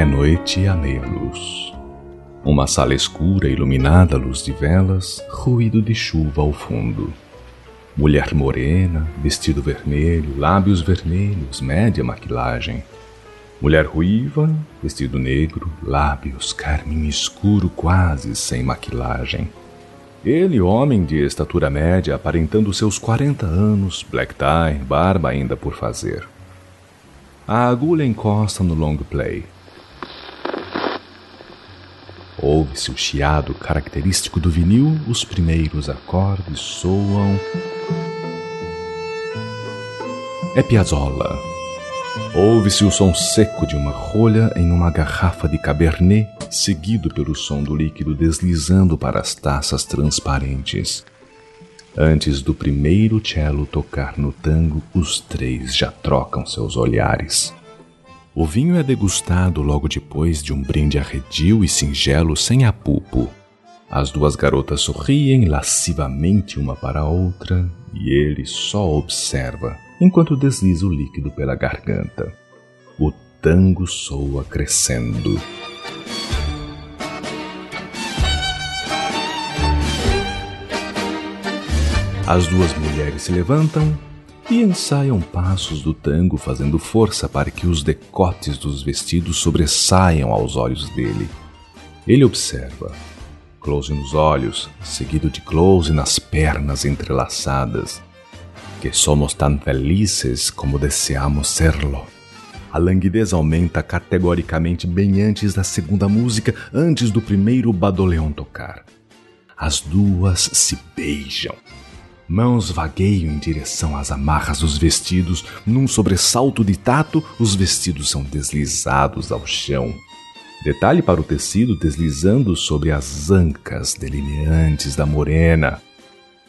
É noite à meia-luz. Uma sala escura iluminada à luz de velas, ruído de chuva ao fundo. Mulher morena, vestido vermelho, lábios vermelhos, média maquilagem. Mulher ruiva, vestido negro, lábios carmim escuro, quase sem maquilagem. Ele, homem de estatura média, aparentando seus 40 anos, black tie, barba ainda por fazer. A agulha encosta no long play. Ouve-se o chiado característico do vinil, os primeiros acordes soam. É Piazzolla. Ouve-se o som seco de uma rolha em uma garrafa de cabernet, seguido pelo som do líquido deslizando para as taças transparentes. Antes do primeiro cello tocar no tango, os três já trocam seus olhares. O vinho é degustado logo depois de um brinde arredio e singelo sem apupo. As duas garotas sorriem lascivamente uma para a outra e ele só observa enquanto desliza o líquido pela garganta. O tango soa crescendo. As duas mulheres se levantam e ensaiam passos do tango fazendo força para que os decotes dos vestidos sobressaiam aos olhos dele. Ele observa. Close nos olhos, seguido de close nas pernas entrelaçadas. Que somos tão felizes como desejamos serlo. A languidez aumenta categoricamente bem antes da segunda música, antes do primeiro badoleão tocar. As duas se beijam Mãos vagueiam em direção às amarras dos vestidos. Num sobressalto de tato, os vestidos são deslizados ao chão. Detalhe para o tecido deslizando sobre as ancas delineantes da morena.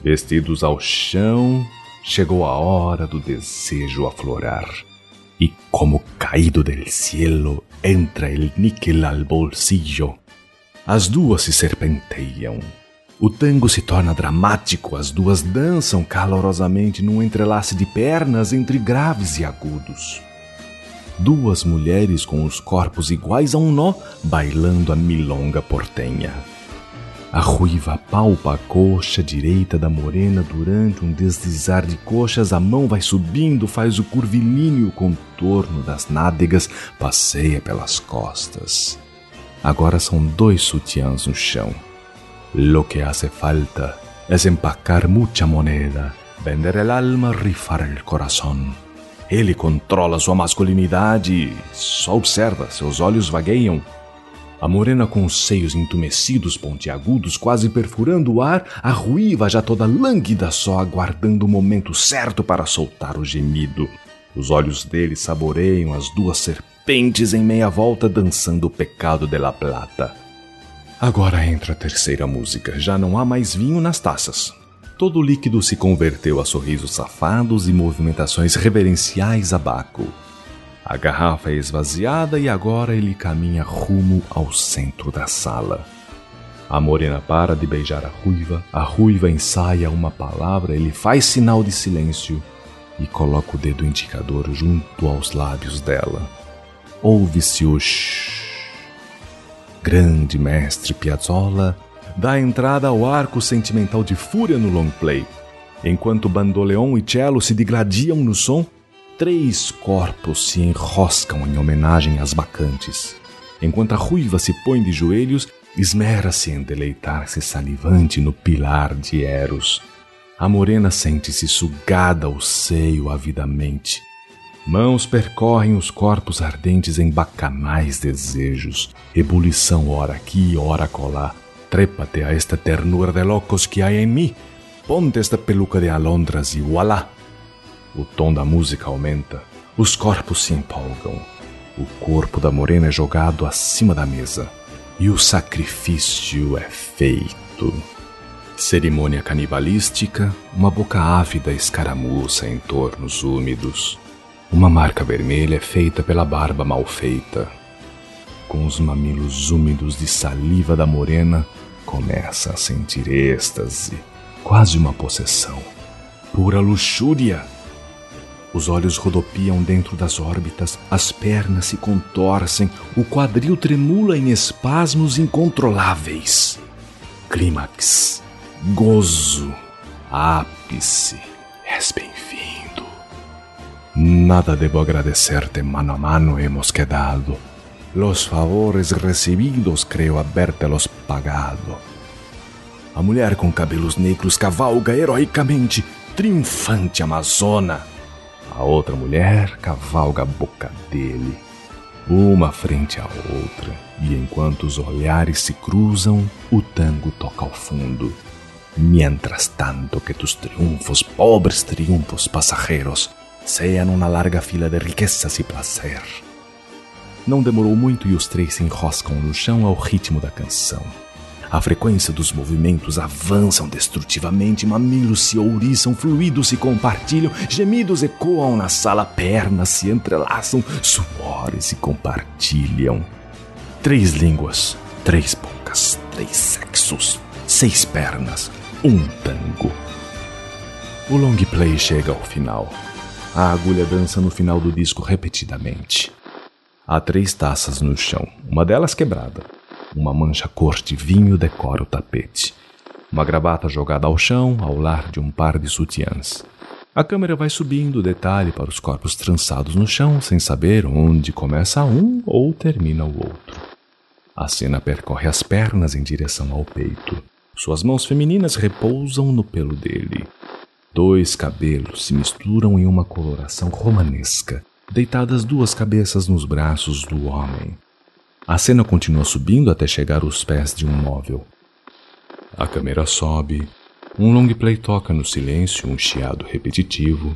Vestidos ao chão, chegou a hora do desejo aflorar. E como caído del cielo entra el níquel al bolsillo. As duas se serpenteiam, o tango se torna dramático, as duas dançam calorosamente num entrelace de pernas entre graves e agudos. Duas mulheres com os corpos iguais a um nó, bailando a milonga portenha. A ruiva palpa a coxa direita da morena durante um deslizar de coxas, a mão vai subindo, faz o curvilíneo contorno das nádegas, passeia pelas costas. Agora são dois sutiãs no chão. Lo que hace falta es empacar mucha moneda, vender el alma, rifar el coração. Ele controla sua masculinidade, só observa, seus olhos vagueiam. A morena com os seios entumecidos, pontiagudos, quase perfurando o ar, a ruiva já toda lânguida, só aguardando o momento certo para soltar o gemido. Os olhos dele saboreiam as duas serpentes em meia volta dançando o pecado de la plata. Agora entra a terceira música. Já não há mais vinho nas taças. Todo o líquido se converteu a sorrisos safados e movimentações reverenciais a Baco. A garrafa é esvaziada e agora ele caminha rumo ao centro da sala. A morena para de beijar a ruiva, a ruiva ensaia uma palavra, ele faz sinal de silêncio e coloca o dedo indicador junto aos lábios dela. Ouve-se o shh grande mestre Piazzolla, dá entrada ao arco sentimental de fúria no long play. Enquanto bandoleon e cello se degradiam no som, três corpos se enroscam em homenagem às bacantes. Enquanto a ruiva se põe de joelhos, esmera-se em deleitar-se salivante no pilar de Eros. A morena sente-se sugada ao seio avidamente. Mãos percorrem os corpos ardentes em bacanais desejos, ebulição ora aqui, ora colar. Trépate a esta ternura de locos que há em mim. Ponte esta peluca de alondras e voilá. O tom da música aumenta. Os corpos se empolgam. O corpo da morena é jogado acima da mesa. E o sacrifício é feito. Cerimônia canibalística, uma boca ávida escaramuça em tornos úmidos. Uma marca vermelha é feita pela barba mal feita. Com os mamilos úmidos de saliva da morena, começa a sentir êxtase, quase uma possessão. Pura luxúria! Os olhos rodopiam dentro das órbitas, as pernas se contorcem, o quadril tremula em espasmos incontroláveis. Clímax, gozo, ápice, bem-vindo. Nada debo agradecerte, mano a mano hemos quedado. Los favores recebidos creo habértelos pagado. A mulher com cabelos negros cavalga heroicamente, triunfante amazona. A outra mulher cavalga a boca dele, uma frente à outra, e enquanto os olhares se cruzam, o tango toca ao fundo. Mientras tanto que tus triunfos, pobres triunfos pasajeros, sean uma larga fila de riquezas e prazer. Não demorou muito e os três se enroscam no chão ao ritmo da canção. A frequência dos movimentos avançam destrutivamente, mamilos se ouriçam, fluidos se compartilham, gemidos ecoam na sala, pernas se entrelaçam, suores se compartilham. Três línguas, três bocas, três sexos, seis pernas, um tango. O long play chega ao final. A agulha dança no final do disco repetidamente. Há três taças no chão, uma delas quebrada. Uma mancha cor de vinho decora o tapete. Uma gravata jogada ao chão, ao lar de um par de sutiãs. A câmera vai subindo detalhe para os corpos trançados no chão, sem saber onde começa um ou termina o outro. A cena percorre as pernas em direção ao peito. Suas mãos femininas repousam no pelo dele. Dois cabelos se misturam em uma coloração romanesca, deitadas duas cabeças nos braços do homem. A cena continua subindo até chegar aos pés de um móvel. A câmera sobe, um long play toca no silêncio um chiado repetitivo,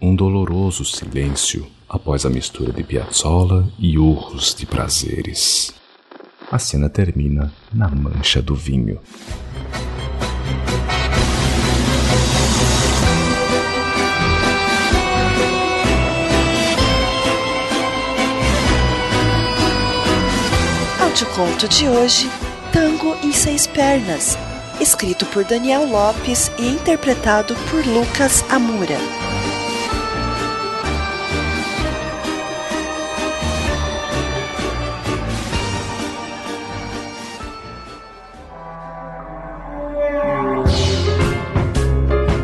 um doloroso silêncio após a mistura de Piazzolla e urros de prazeres. A cena termina na mancha do vinho. Conto de hoje, Tango em Seis Pernas, escrito por Daniel Lopes e interpretado por Lucas Amura.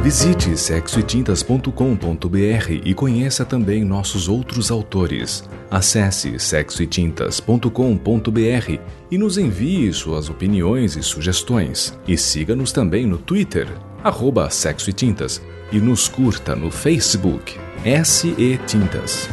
Visite sexoetintas.com.br e conheça também nossos outros autores. Acesse sexoetintas.com.br e nos envie suas opiniões e sugestões. E siga-nos também no Twitter, arroba Sexo e Tintas, e nos curta no Facebook, SE Tintas.